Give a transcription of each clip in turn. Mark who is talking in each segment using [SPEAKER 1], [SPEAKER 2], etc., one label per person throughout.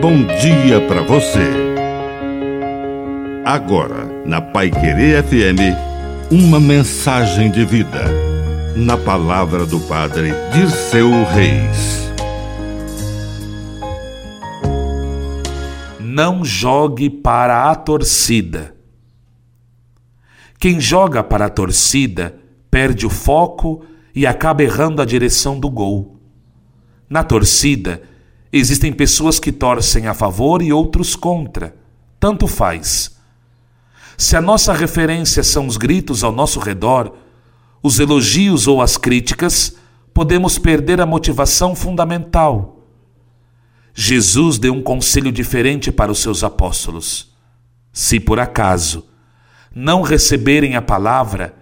[SPEAKER 1] bom dia para você. Agora, na Pai Querer FM, uma mensagem de vida. Na palavra do Padre Dirceu Reis.
[SPEAKER 2] Não jogue para a torcida. Quem joga para a torcida perde o foco e acaba errando a direção do gol. Na torcida, existem pessoas que torcem a favor e outros contra. Tanto faz. Se a nossa referência são os gritos ao nosso redor, os elogios ou as críticas, podemos perder a motivação fundamental. Jesus deu um conselho diferente para os seus apóstolos. Se por acaso não receberem a palavra,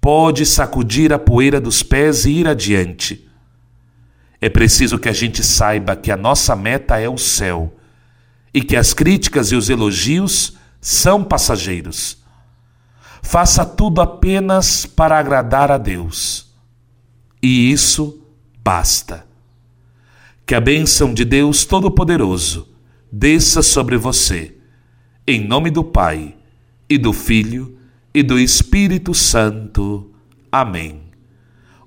[SPEAKER 2] pode sacudir a poeira dos pés e ir adiante. É preciso que a gente saiba que a nossa meta é o céu e que as críticas e os elogios são passageiros. Faça tudo apenas para agradar a Deus. E isso basta. Que a bênção de Deus Todo-Poderoso desça sobre você, em nome do Pai, e do Filho, e do Espírito Santo. Amém.